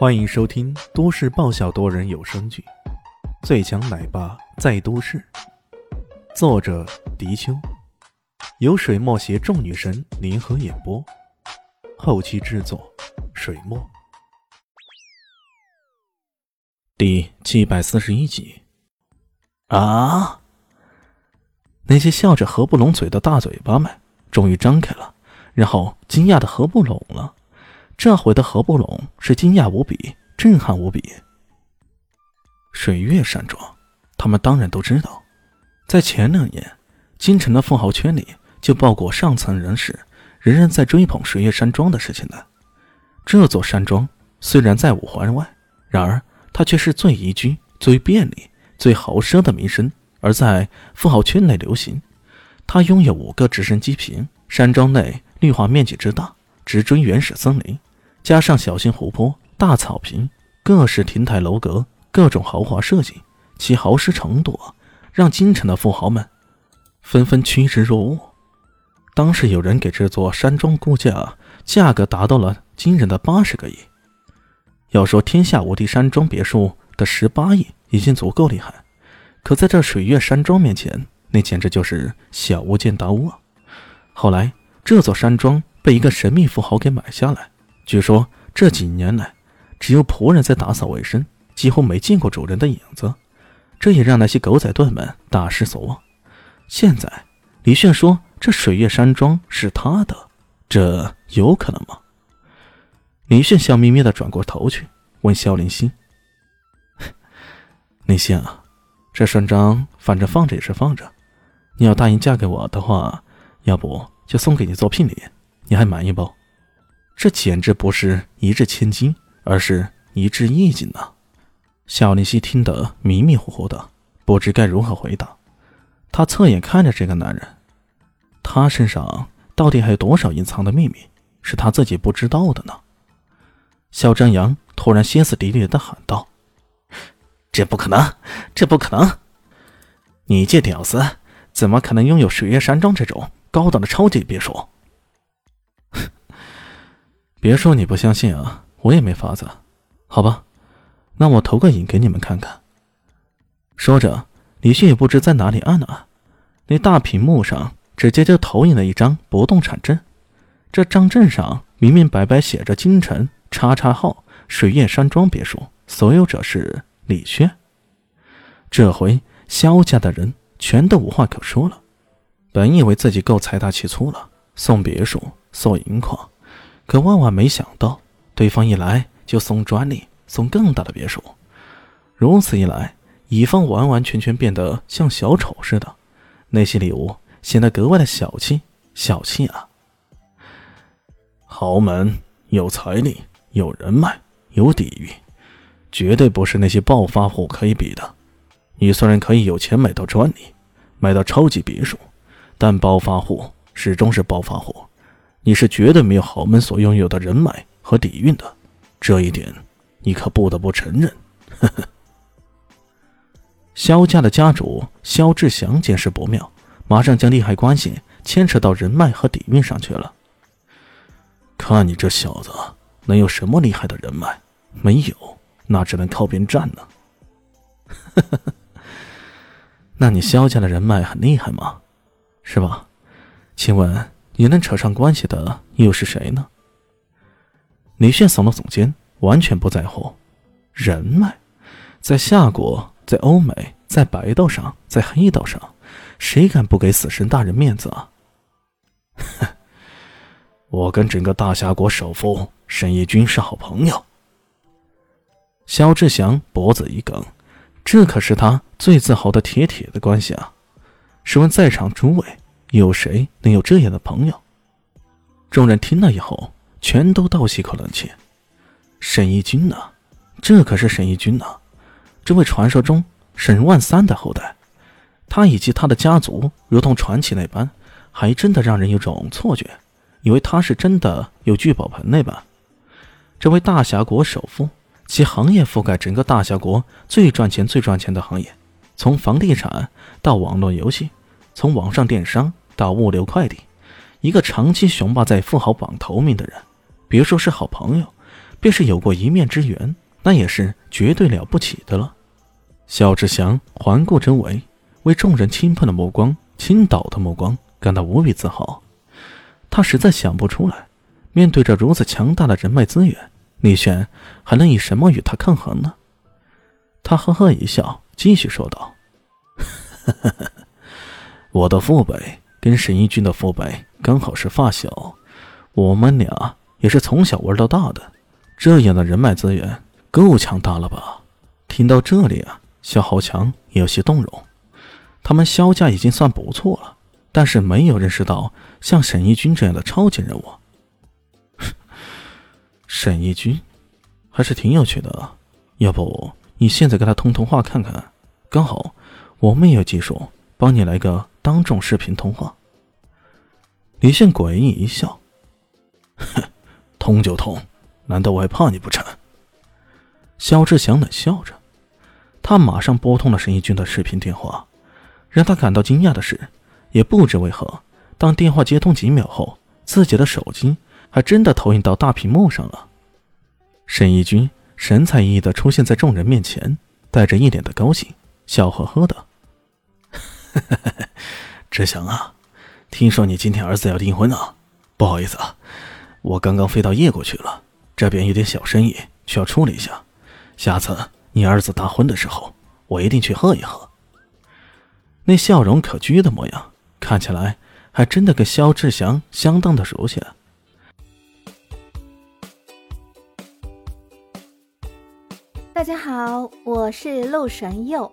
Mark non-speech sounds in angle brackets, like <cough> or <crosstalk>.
欢迎收听都市爆笑多人有声剧《最强奶爸在都市》，作者：迪秋，由水墨携众女神联合演播，后期制作：水墨。第七百四十一集。啊！那些笑着合不拢嘴的大嘴巴们终于张开了，然后惊讶的合不拢了。这回的合不拢是惊讶无比，震撼无比。水月山庄，他们当然都知道，在前两年，京城的富豪圈里就报过上层人士人人在追捧水月山庄的事情的。这座山庄虽然在五环外，然而它却是最宜居、最便利、最豪奢的名声，而在富豪圈内流行。它拥有五个直升机坪，山庄内绿化面积之大，直追原始森林。加上小型湖泊、大草坪、各式亭台楼阁、各种豪华设计，其豪奢程度让京城的富豪们纷纷趋之若鹜。当时有人给这座山庄估价，价格达到了惊人的八十个亿。要说天下无敌山庄别墅的十八亿已经足够厉害，可在这水月山庄面前，那简直就是小巫见大巫啊！后来这座山庄被一个神秘富豪给买下来。据说这几年来，只有仆人在打扫卫生，几乎没见过主人的影子。这也让那些狗仔队们大失所望。现在李炫说这水月山庄是他的，这有可能吗？李炫笑眯眯的转过头去问肖林熙：“ <laughs> 林熙啊，这山庄反正放着也是放着，你要答应嫁给我的话，要不就送给你做聘礼，你还满意不？”这简直不是一掷千金，而是一掷亿金呢！小林夕听得迷迷糊糊的，不知该如何回答。他侧眼看着这个男人，他身上到底还有多少隐藏的秘密，是他自己不知道的呢？肖张扬突然歇斯底里的喊道：“这不可能！这不可能！你这屌丝怎么可能拥有水月山庄这种高档的超级别墅？”别说你不相信啊，我也没法子。好吧，那我投个影给你们看看。说着，李迅也不知在哪里按了按，那大屏幕上直接就投影了一张不动产证。这张证上明明白白写着“京城叉叉号水月山庄别墅，所有者是李炫”。这回萧家的人全都无话可说了。本以为自己够财大气粗了，送别墅，送银矿。可万万没想到，对方一来就送专利，送更大的别墅。如此一来，乙方完完全全变得像小丑似的，那些礼物显得格外的小气，小气啊！豪门有财力、有人脉、有底蕴，绝对不是那些暴发户可以比的。你虽然可以有钱买到专利，买到超级别墅，但暴发户始终是暴发户。你是绝对没有豪门所拥有的人脉和底蕴的，这一点你可不得不承认。呵呵。萧家的家主萧志祥见势不妙，马上将利害关系牵扯到人脉和底蕴上去了。看你这小子能有什么厉害的人脉？没有，那只能靠边站呢。<laughs> 那你萧家的人脉很厉害吗？是吧？请问？你能扯上关系的又是谁呢？李炫耸了耸肩，完全不在乎。人脉，在夏国，在欧美，在白道上，在黑道上，谁敢不给死神大人面子啊？哼，我跟整个大夏国首富沈义军是好朋友。肖志祥脖子一梗，这可是他最自豪的铁铁的关系啊！试问在场诸位？有谁能有这样的朋友？众人听了以后，全都倒吸口冷气。沈义军呢？这可是沈义军呢，这位传说中沈万三的后代。他以及他的家族如同传奇那般，还真的让人有种错觉，以为他是真的有聚宝盆那般。这位大侠国首富，其行业覆盖整个大侠国最赚钱、最赚钱的行业，从房地产到网络游戏，从网上电商。到物流快递，一个长期雄霸在富豪榜头名的人，别说是好朋友，便是有过一面之缘，那也是绝对了不起的了。肖志祥环顾周围，为众人倾喷的目光、倾倒的目光感到无比自豪。他实在想不出来，面对着如此强大的人脉资源，李炫还能以什么与他抗衡呢？他呵呵一笑，继续说道：“我的父辈跟沈一军的父辈刚好是发小，我们俩也是从小玩到大的，这样的人脉资源够强大了吧？”听到这里啊。肖豪强有些动容，他们肖家已经算不错了，但是没有认识到像沈义军这样的超级人物。<laughs> 沈义军还是挺有趣的，要不你现在跟他通通话看看？刚好我们也有技术，帮你来个当众视频通话。李现诡异一笑：“哼，<laughs> 通就通，难道我还怕你不成？”肖志祥冷笑着。他马上拨通了沈一军的视频电话，让他感到惊讶的是，也不知为何，当电话接通几秒后，自己的手机还真的投影到大屏幕上了。沈一军神采奕奕的出现在众人面前，带着一脸的高兴，笑呵呵的：“ <laughs> 志祥啊，听说你今天儿子要订婚啊？不好意思啊，我刚刚飞到叶国去了，这边有点小生意需要处理一下，下次。”你儿子大婚的时候，我一定去喝一喝。那笑容可掬的模样，看起来还真的跟肖志祥相当的熟悉。大家好，我是陆神佑，